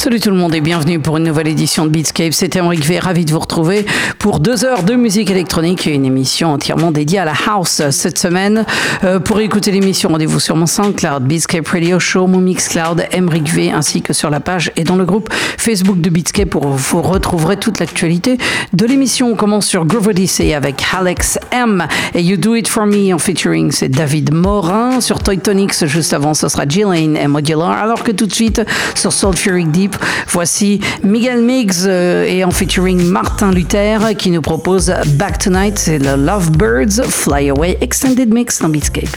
Salut tout le monde et bienvenue pour une nouvelle édition de Beatscape. C'est Emric V, ravi de vous retrouver pour deux heures de musique électronique et une émission entièrement dédiée à la house cette semaine. Euh, pour écouter l'émission, rendez-vous sur mon SoundCloud, Beatscape Radio Show, mon Mixcloud, Emric V, ainsi que sur la page et dans le groupe Facebook de Beatscape où vous retrouverez toute l'actualité de l'émission. On commence sur Groove Odyssey avec Alex M et You Do It For Me en featuring, c'est David Morin. Sur Toy Tonics, juste avant, ce sera Gillian et Modular. Alors que tout de suite, sur Sulfuric Deep, Voici Miguel Miggs euh, et en featuring Martin Luther qui nous propose Back Tonight, c'est le Lovebirds Fly Away Extended Mix dans Beatscape.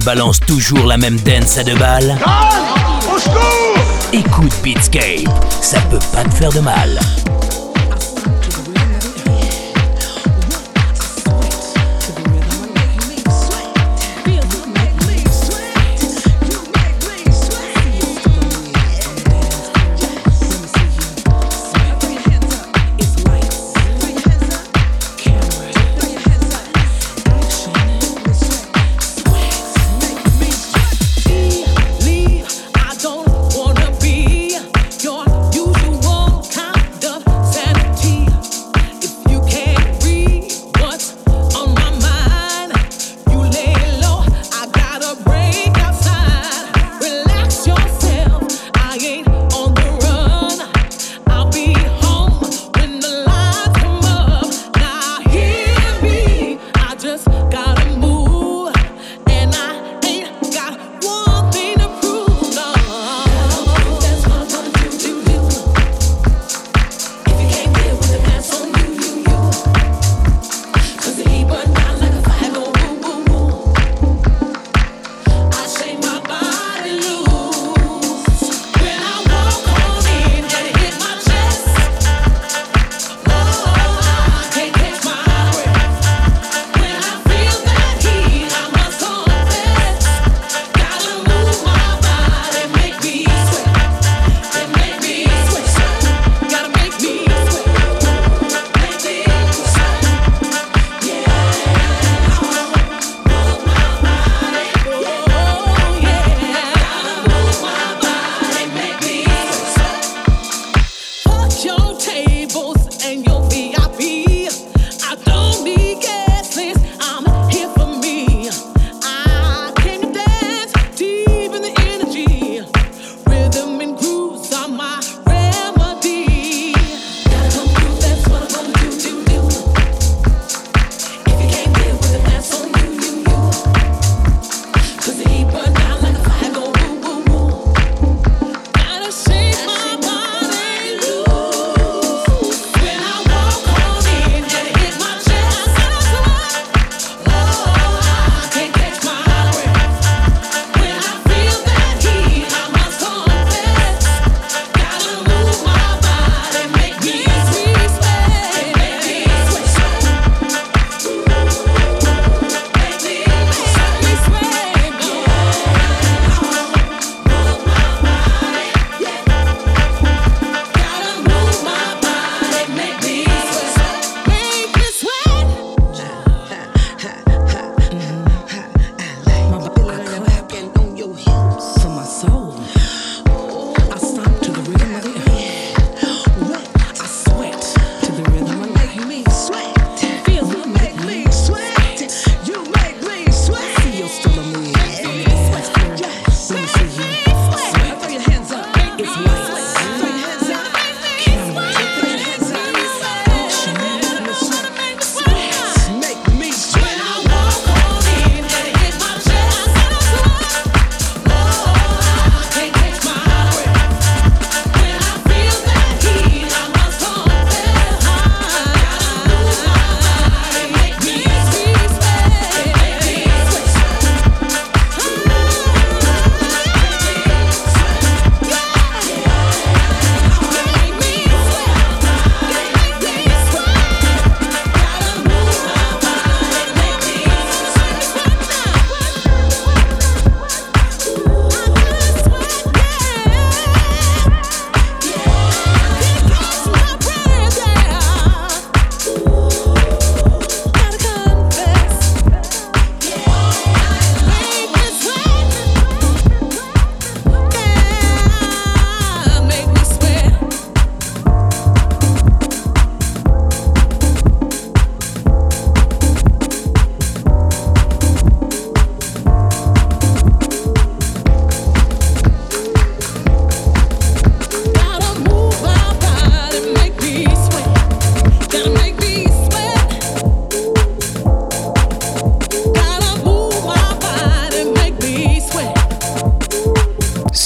Balance toujours la même dance à deux balles Écoute Beatscape, ça peut pas te faire de mal.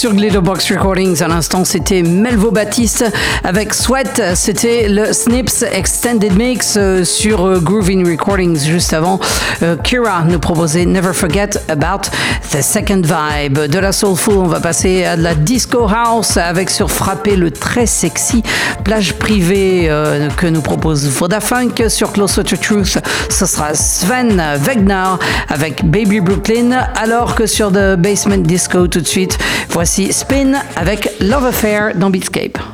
Sur Glitterbox Recordings. À l'instant, c'était Melvo Baptiste avec Sweat. C'était le Snips Extended Mix euh, sur euh, Grooving Recordings. Juste avant, euh, Kira nous proposait Never Forget About the Second Vibe. De la Soulful, on va passer à de la Disco House avec sur Frappé le très sexy plage privée que nous propose Vodafunk sur Closer to Truth. Ce sera Sven Wegner avec Baby Brooklyn. Alors que sur The Basement Disco tout de suite, voici Spin avec Love Affair dans Beatscape.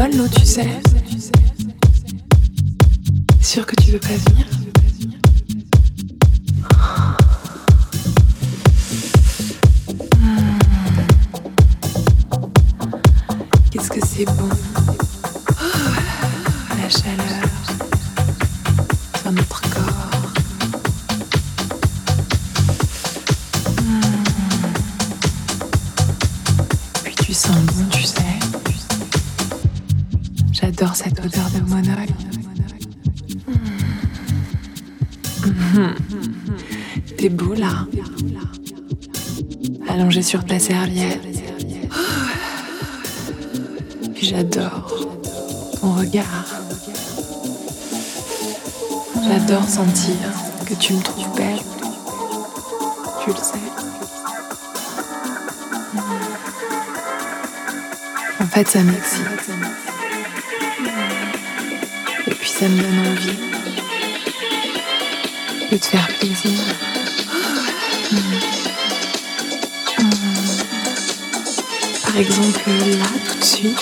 bonne tu sais. Sûr que tu veux pas venir sur ta serviette. J'adore ton regard. J'adore sentir que tu me trouves belle. Tu le sais. En fait, ça m'excite. Et puis ça me donne envie de te faire plaisir. Exemple, là, tout de suite,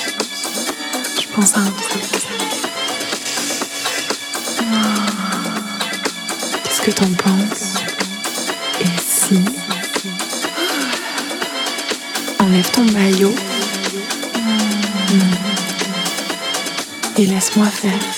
je pense à un truc. Qu'est-ce que t'en penses? Et si? Enlève ton maillot. Et laisse-moi faire.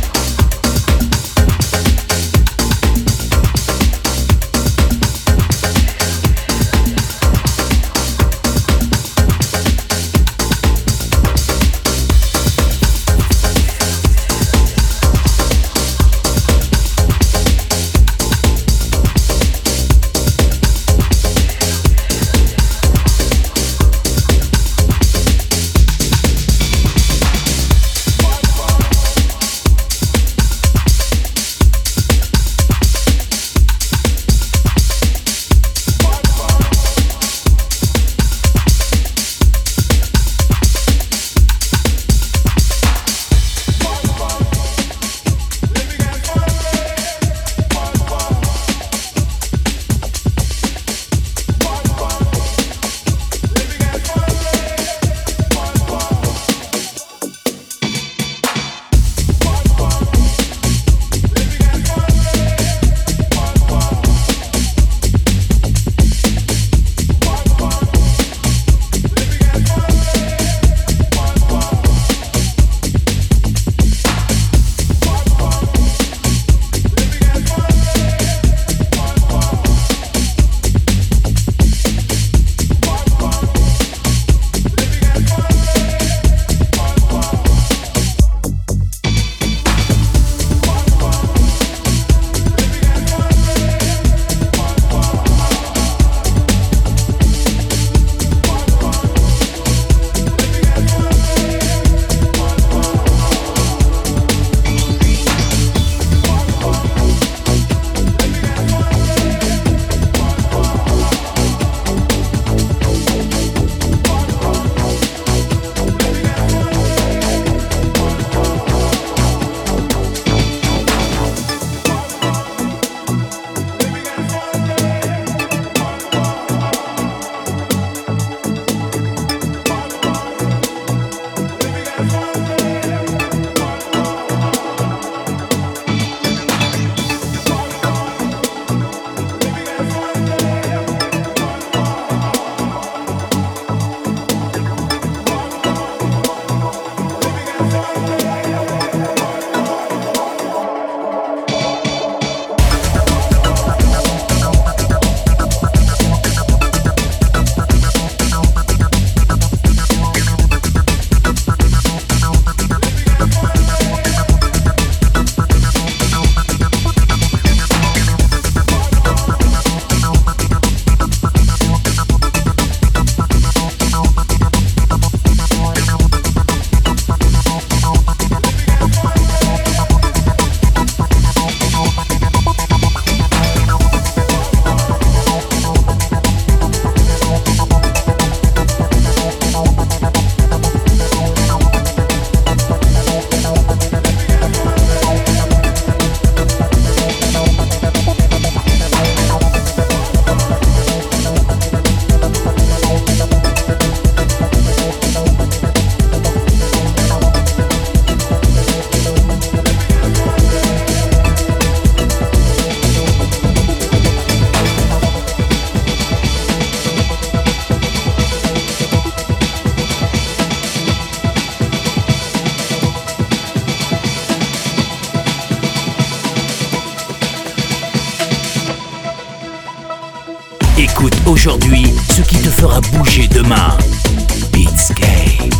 DJ demain. Beats Game.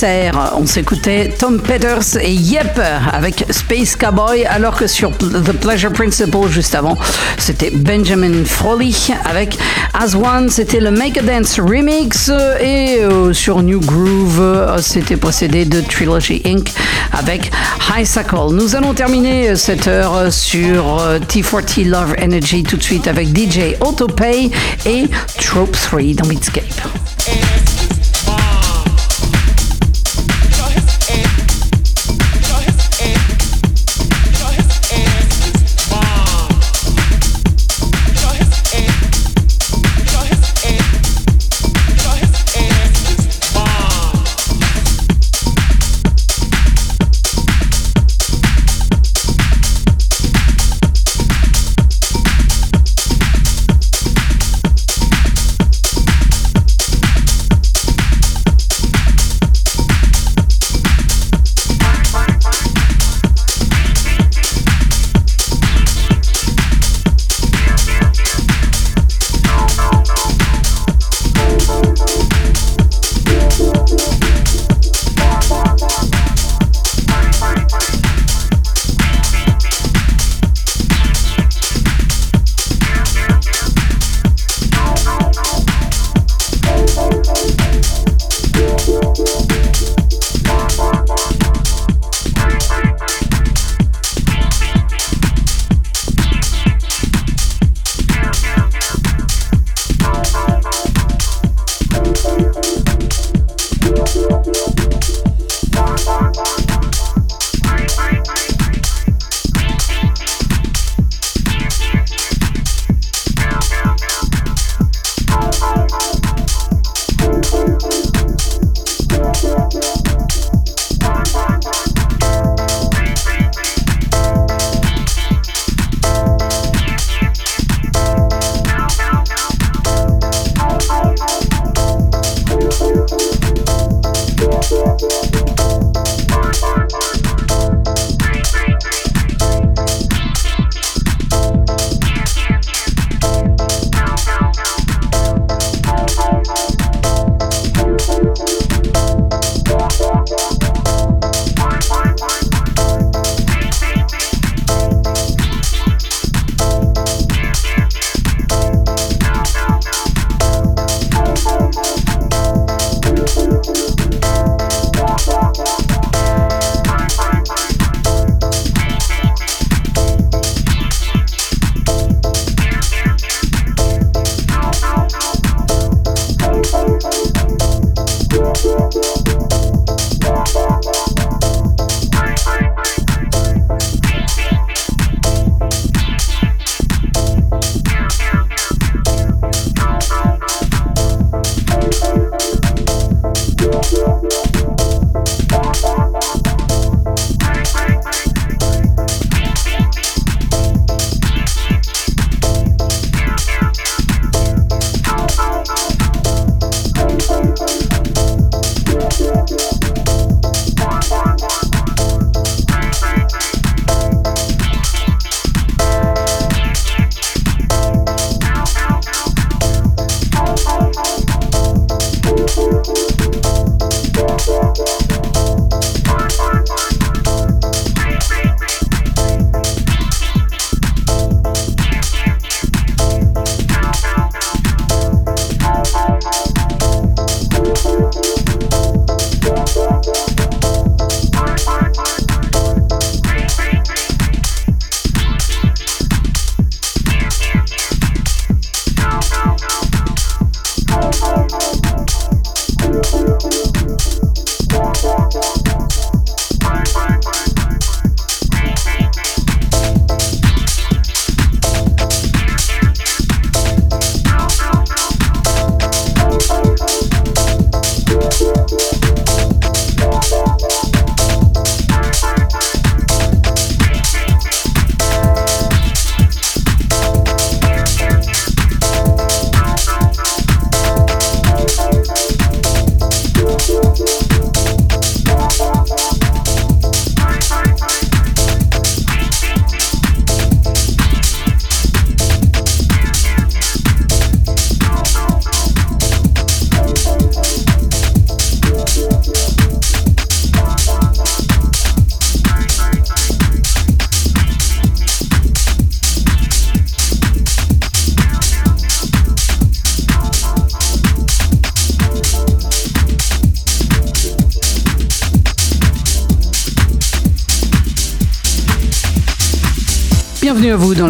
On s'écoutait Tom Peters et Yep avec Space Cowboy, alors que sur The Pleasure Principle, juste avant, c'était Benjamin Froley avec As One, c'était le Make a Dance Remix. Et euh, sur New Groove, euh, c'était précédé de Trilogy Inc. avec High Cycle. Nous allons terminer cette heure sur euh, T40 Love Energy tout de suite avec DJ Autopay et Trope 3 dans Beatscape.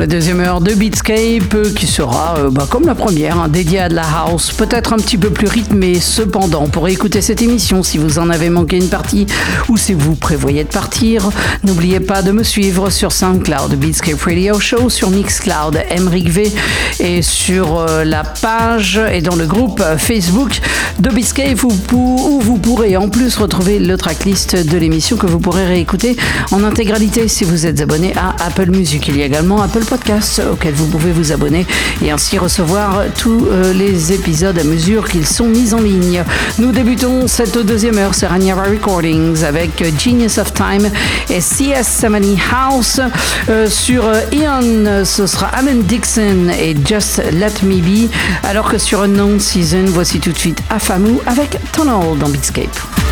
Deuxième heure de Beatscape euh, qui sera euh, bah, comme la première, hein, dédiée à de la house, peut-être un petit peu plus rythmée cependant. Pour écouter cette émission, si vous en avez manqué une partie ou si vous prévoyez de partir, n'oubliez pas de me suivre sur SoundCloud Beatscape Radio Show, sur Mixcloud Emric V et sur euh, la page et dans le groupe Facebook de Beatscape où, où vous pourrez en plus retrouver le tracklist de l'émission que vous pourrez réécouter en intégralité si vous êtes abonné à Apple Music. Il y a également Apple Podcasts auquel vous pouvez vous abonner et ainsi recevoir tous euh, les épisodes à mesure qu'ils sont mis en ligne. Nous débutons cette deuxième heure sur Raniera Recordings avec Genius of Time et CS Samani House. Euh, sur euh, Ian, ce sera Alan Dixon et Just Let Me Be. Alors que sur Unknown Season, voici tout de suite Afamu avec Tunnel dans Beatscape.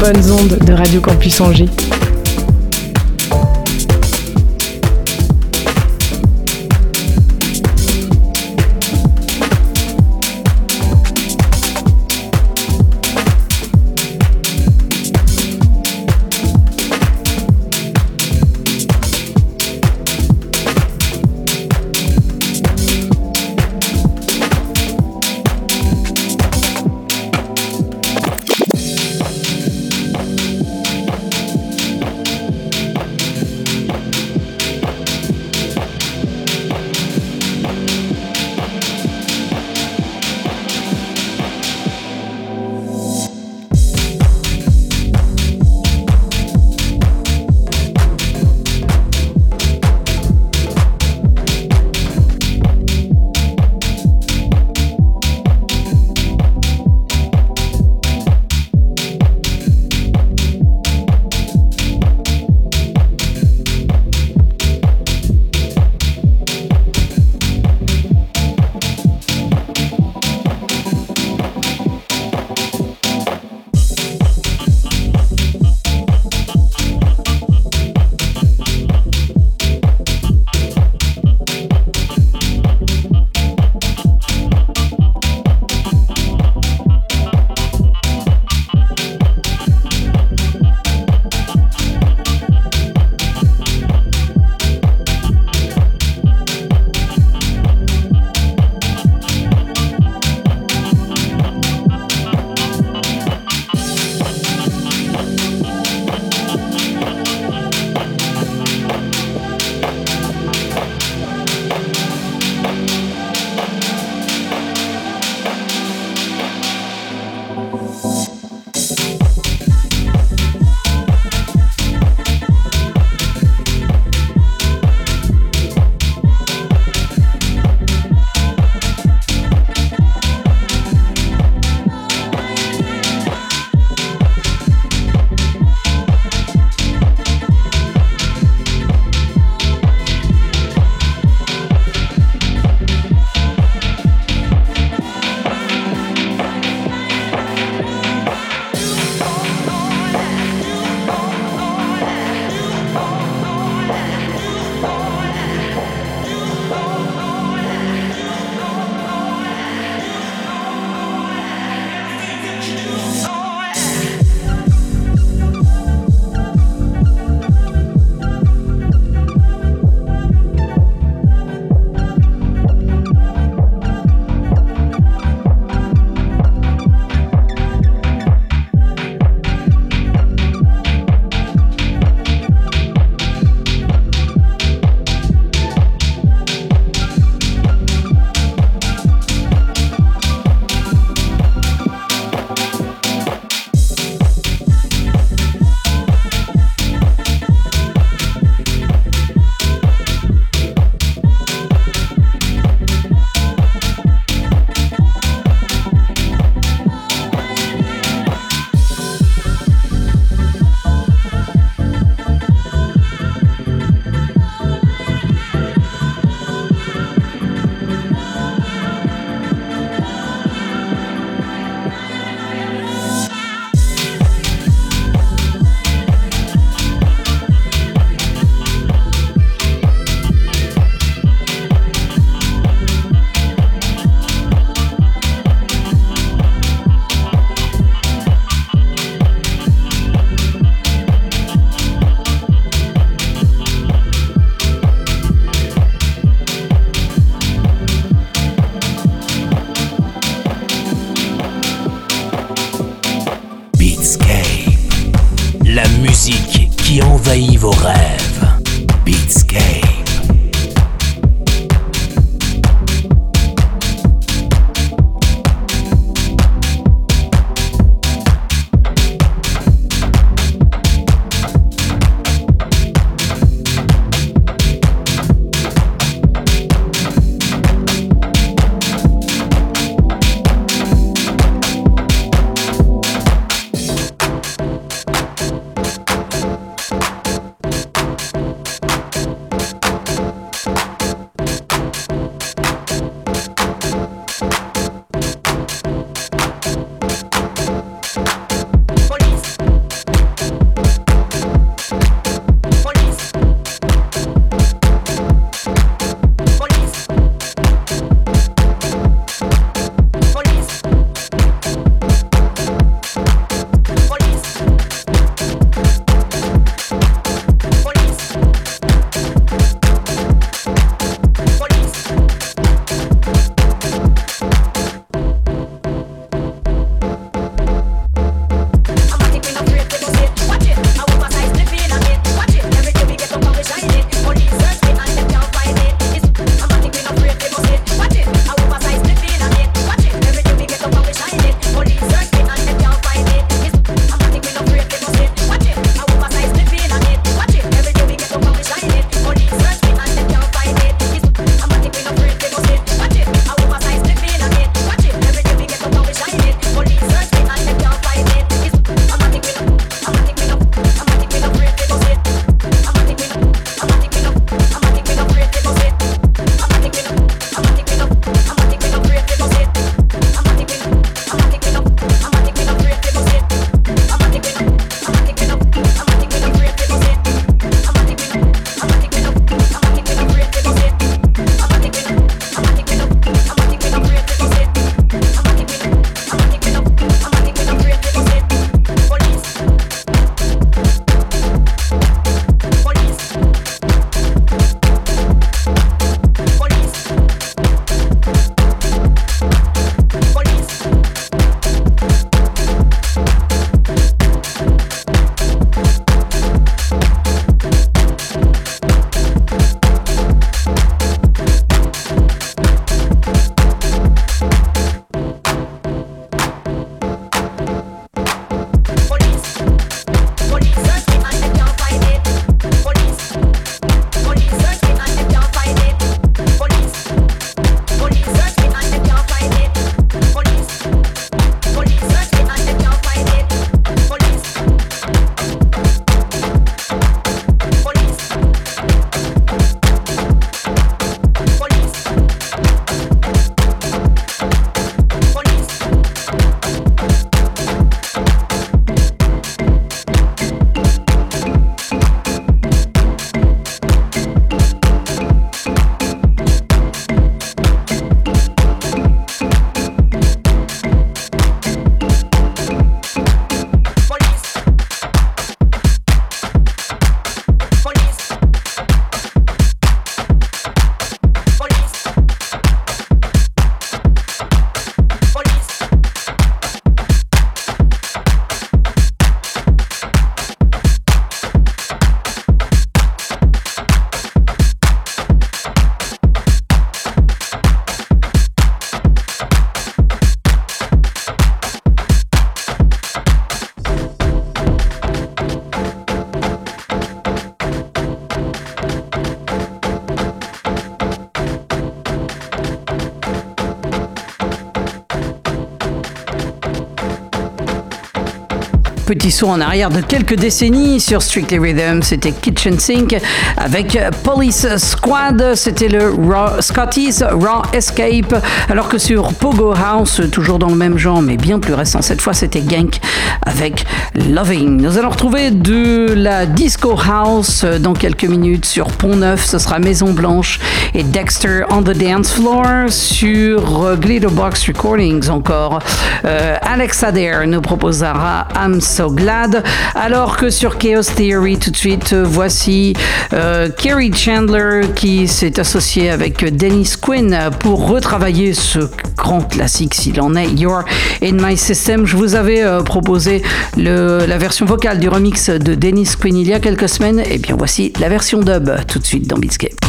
Bonnes ondes de Radio Campus Angers. Petit saut en arrière de quelques décennies sur Strictly Rhythm, c'était Kitchen Sink avec Police Squad, c'était le Scotty's Raw Escape, alors que sur Pogo House, toujours dans le même genre mais bien plus récent, cette fois c'était Gank avec Loving. Nous allons retrouver de la Disco House dans quelques minutes sur Pont Neuf, ce sera Maison Blanche et Dexter on the Dance Floor sur Glitterbox Recordings encore. Euh, Alex Adair nous proposera I'm So Glad, alors que sur Chaos Theory tout de suite, voici euh, Kerry Chandler qui s'est associé avec Dennis Quinn pour retravailler ce grand classique s'il en est, You're in My System. Je vous avais euh, proposé la version vocale du remix de Dennis Quinn il y a quelques semaines, et bien voici la version dub tout de suite dans Beatscape.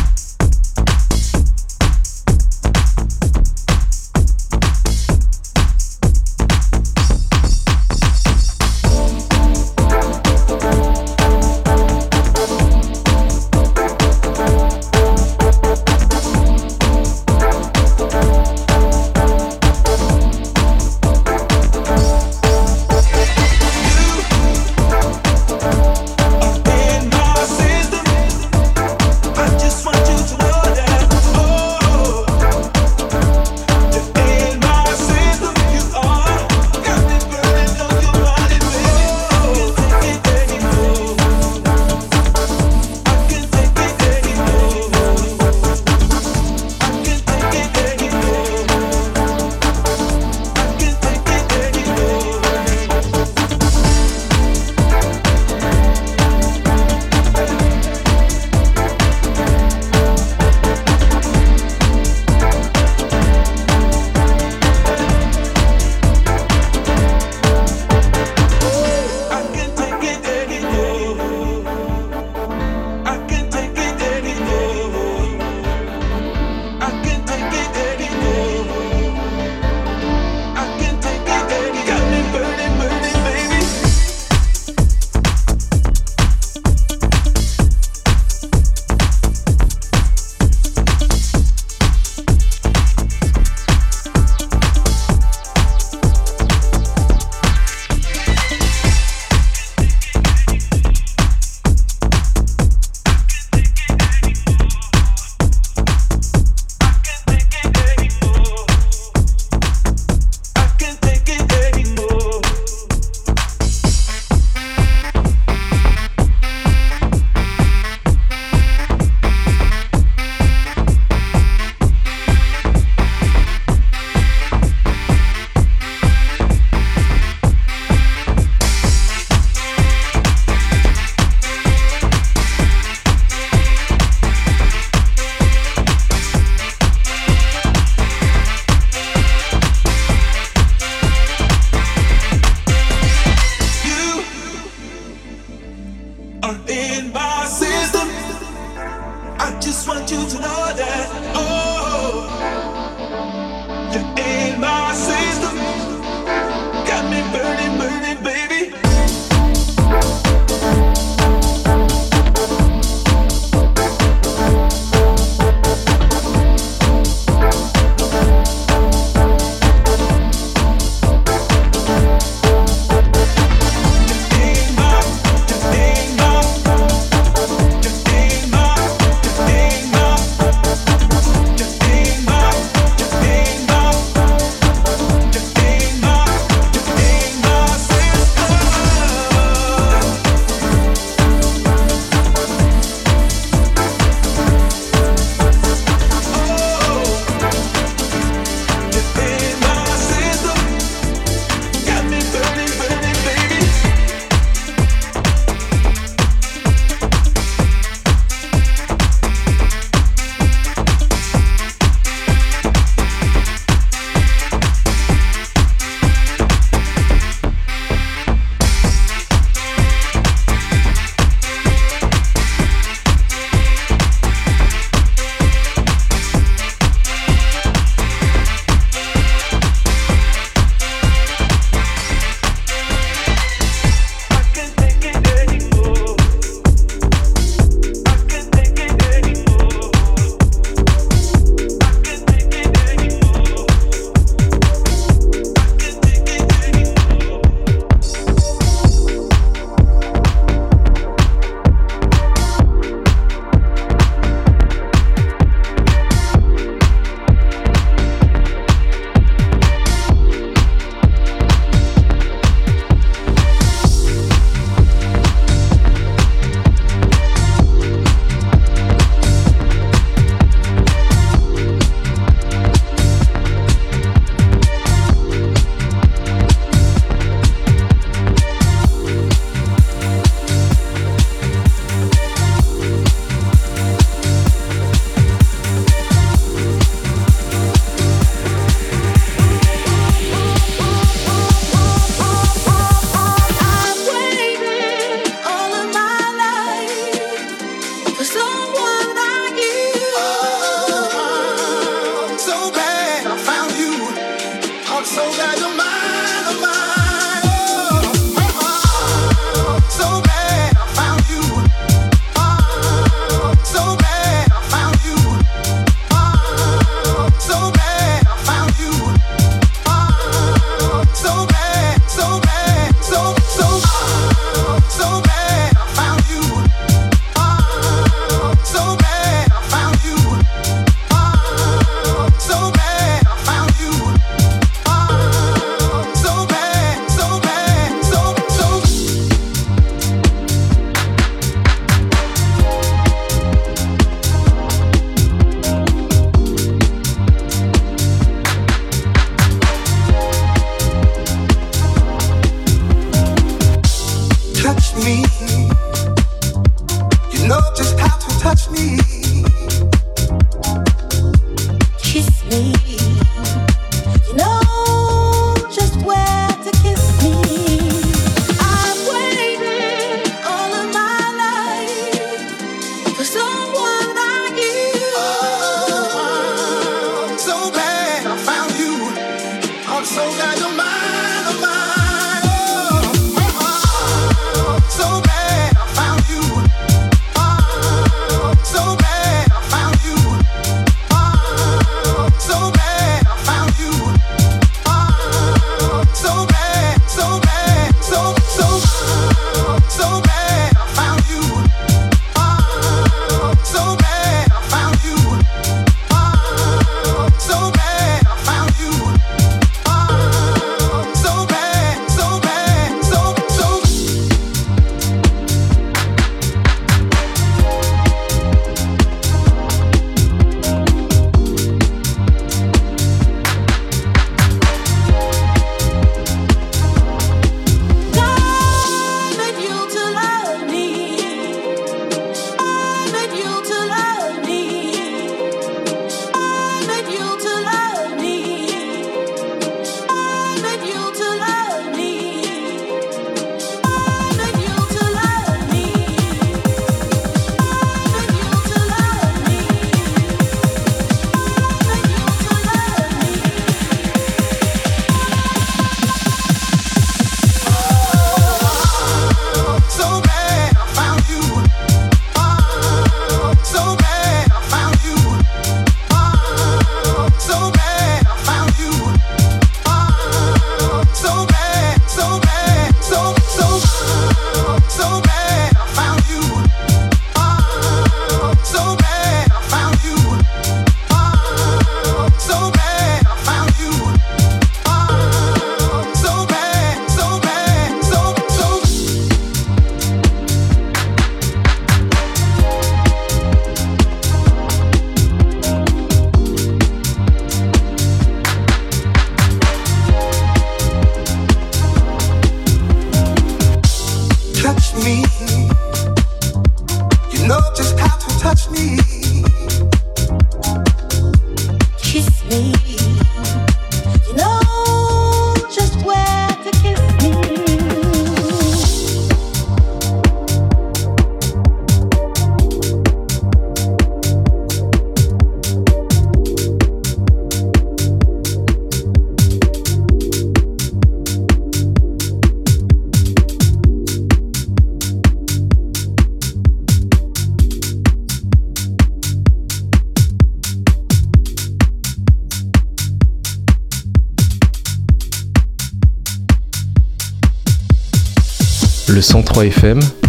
103 FM,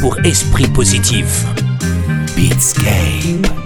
Pour esprit positif. Beatscape.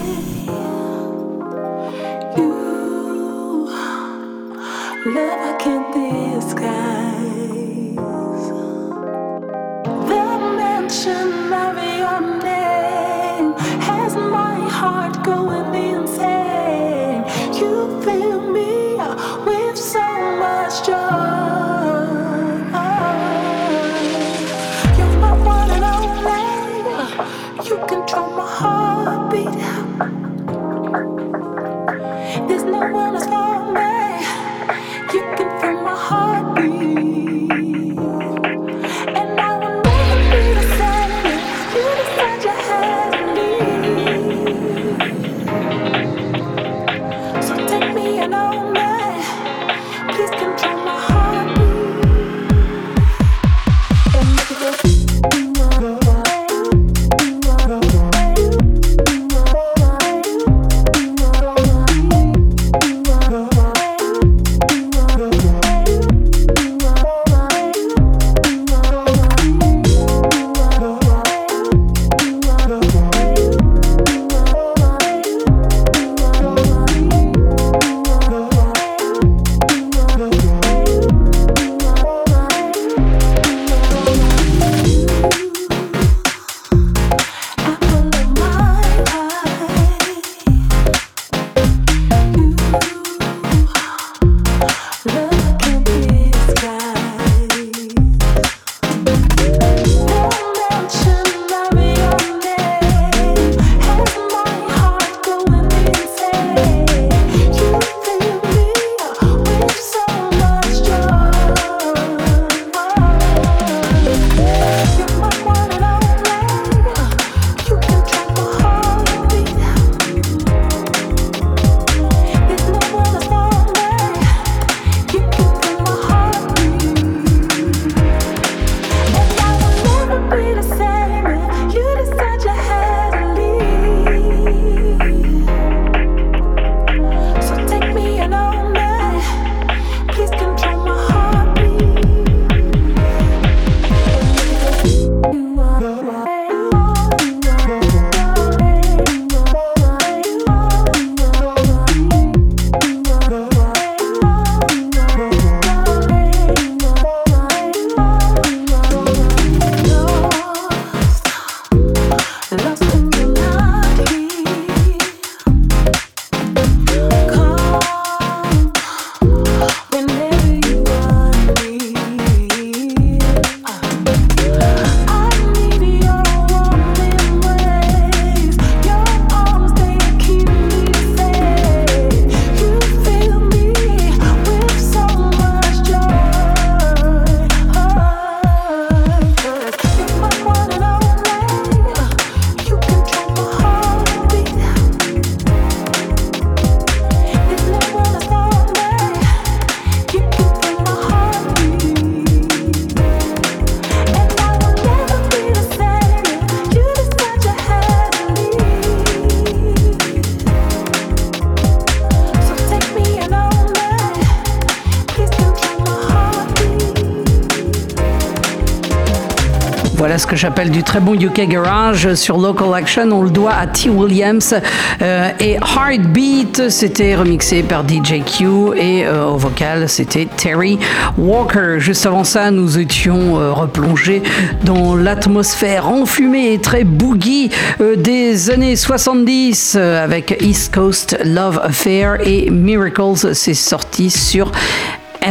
que j'appelle du très bon UK Garage sur Local Action. On le doit à T. Williams. Euh, et Heartbeat, c'était remixé par DJ Q. Et euh, au vocal, c'était Terry Walker. Juste avant ça, nous étions euh, replongés dans l'atmosphère enfumée et très boogie des années 70 avec East Coast Love Affair et Miracles. C'est sorti sur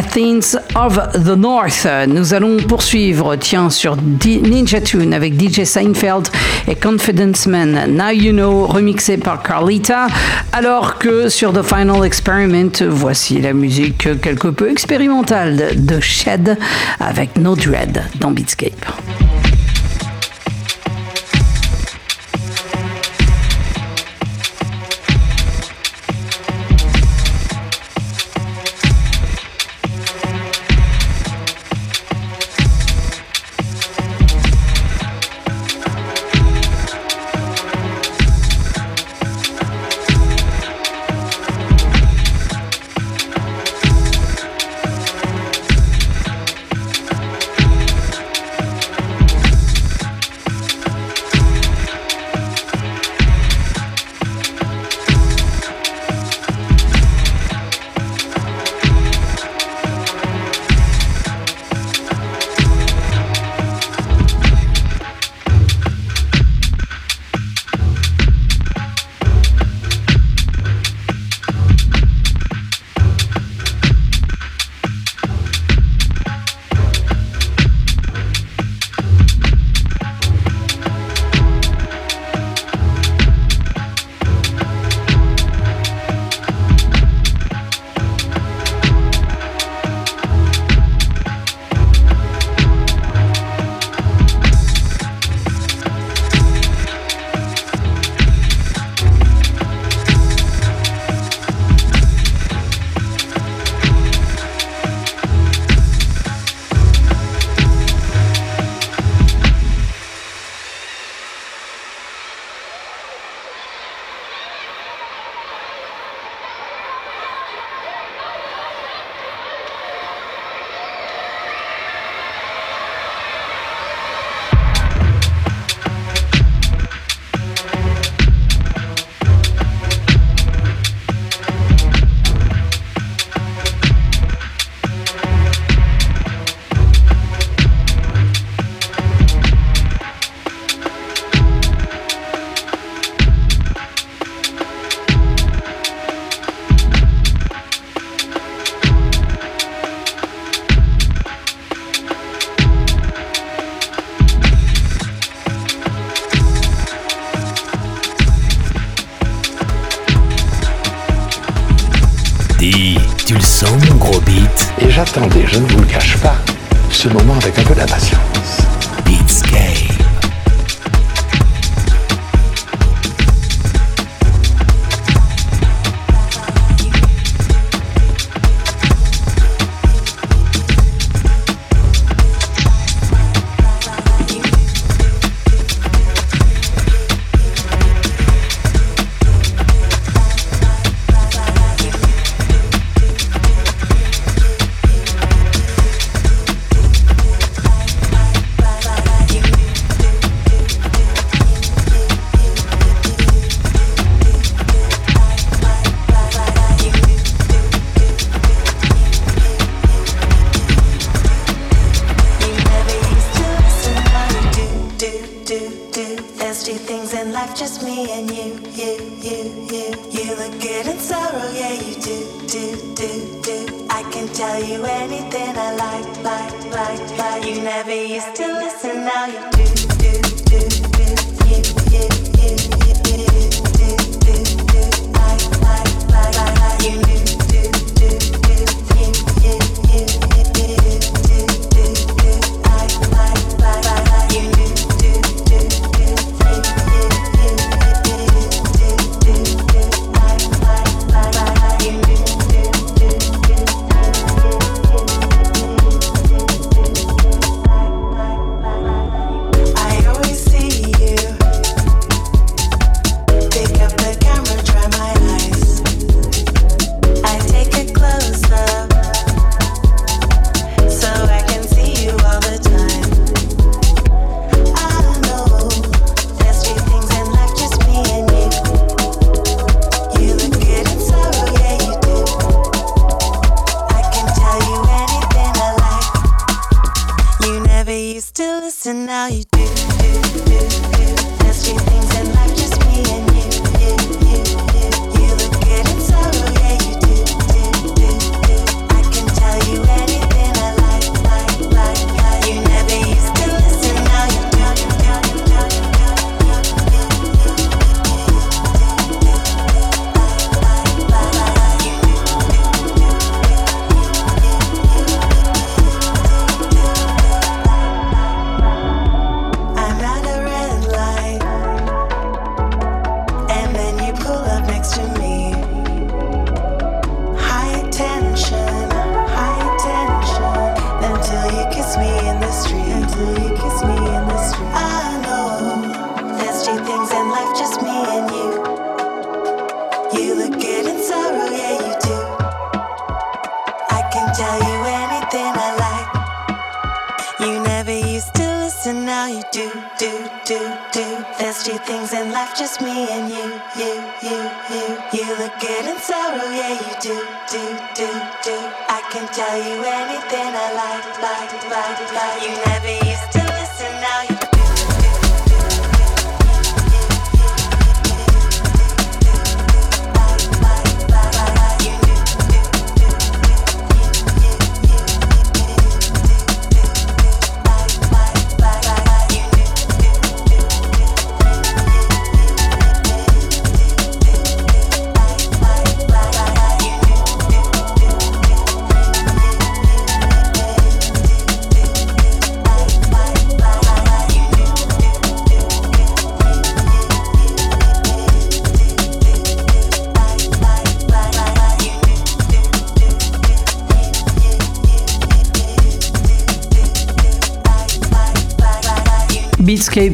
Athens of the North. Nous allons poursuivre, tiens, sur Ninja Tune avec DJ Seinfeld et Confidence Man. Now You Know, remixé par Carlita. Alors que sur The Final Experiment, voici la musique quelque peu expérimentale de Shed avec No Dread dans Beatscape.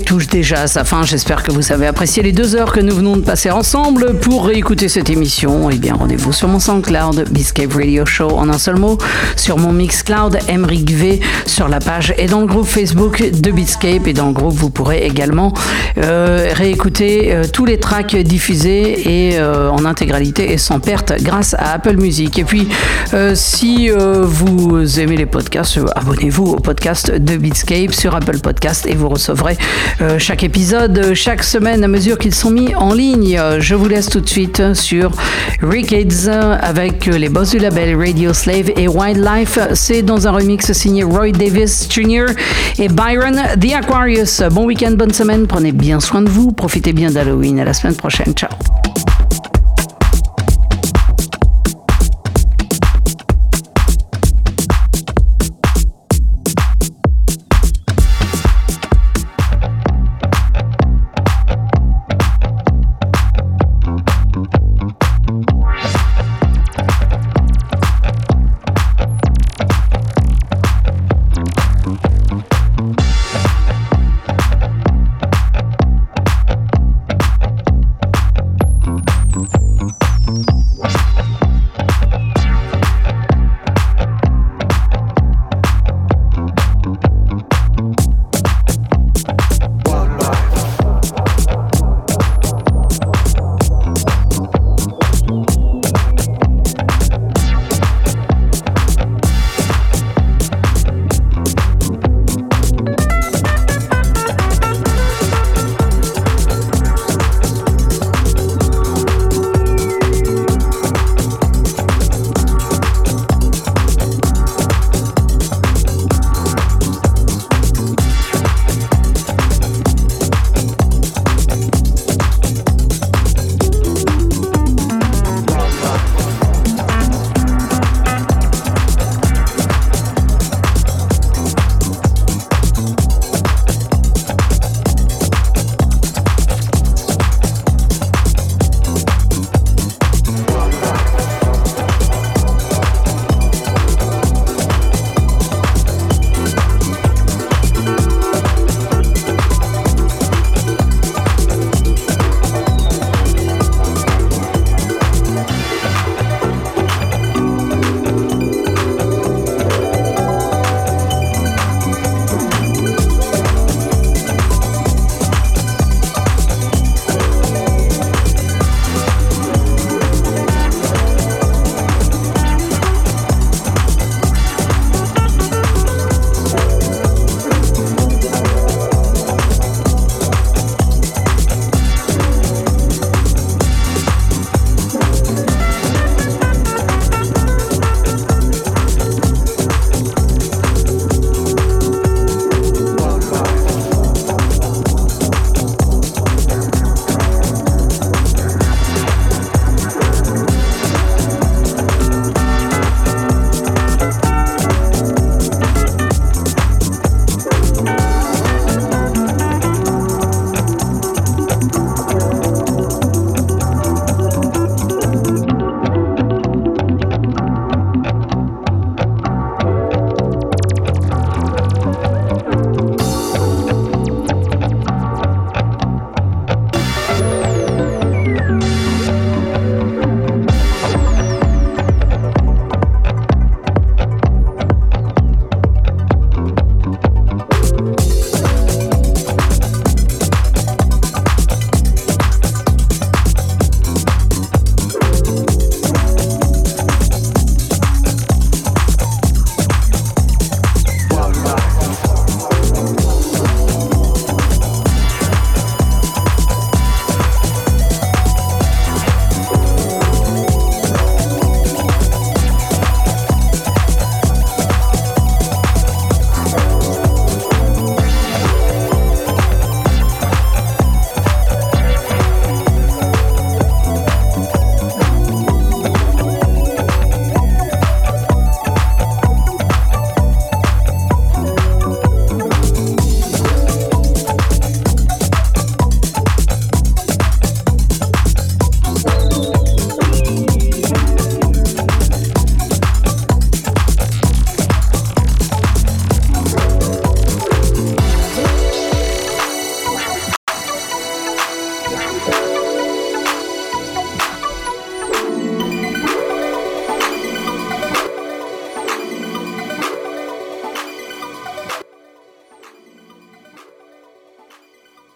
touche déjà à sa fin. J'espère que vous avez apprécié les deux heures que nous venons de passer ensemble. Pour réécouter cette émission, eh bien, rendez-vous sur mon SoundCloud, Biscape Radio Show en un seul mot, sur mon Mixcloud, Emric V, sur la page et dans le groupe Facebook de Beatscape. Et dans le groupe, vous pourrez également euh, réécouter euh, tous les tracks diffusés et euh, en intégralité et sans perte grâce à Apple Music. Et puis, euh, si euh, vous aimez les podcasts, euh, abonnez-vous au podcast de Beatscape sur Apple Podcast et vous recevrez euh, chaque épisode chaque semaine à mesure qu'ils sont mis en ligne. Je vous laisse tout de suite sur Rickades avec les boss du label Radio Slave et Wildlife. C'est dans un remix signé Roy Davis Jr. et Byron The Aquarius. Bon week-end, bonne semaine, prenez bien soin de vous, profitez bien d'Halloween. À la semaine prochaine, ciao.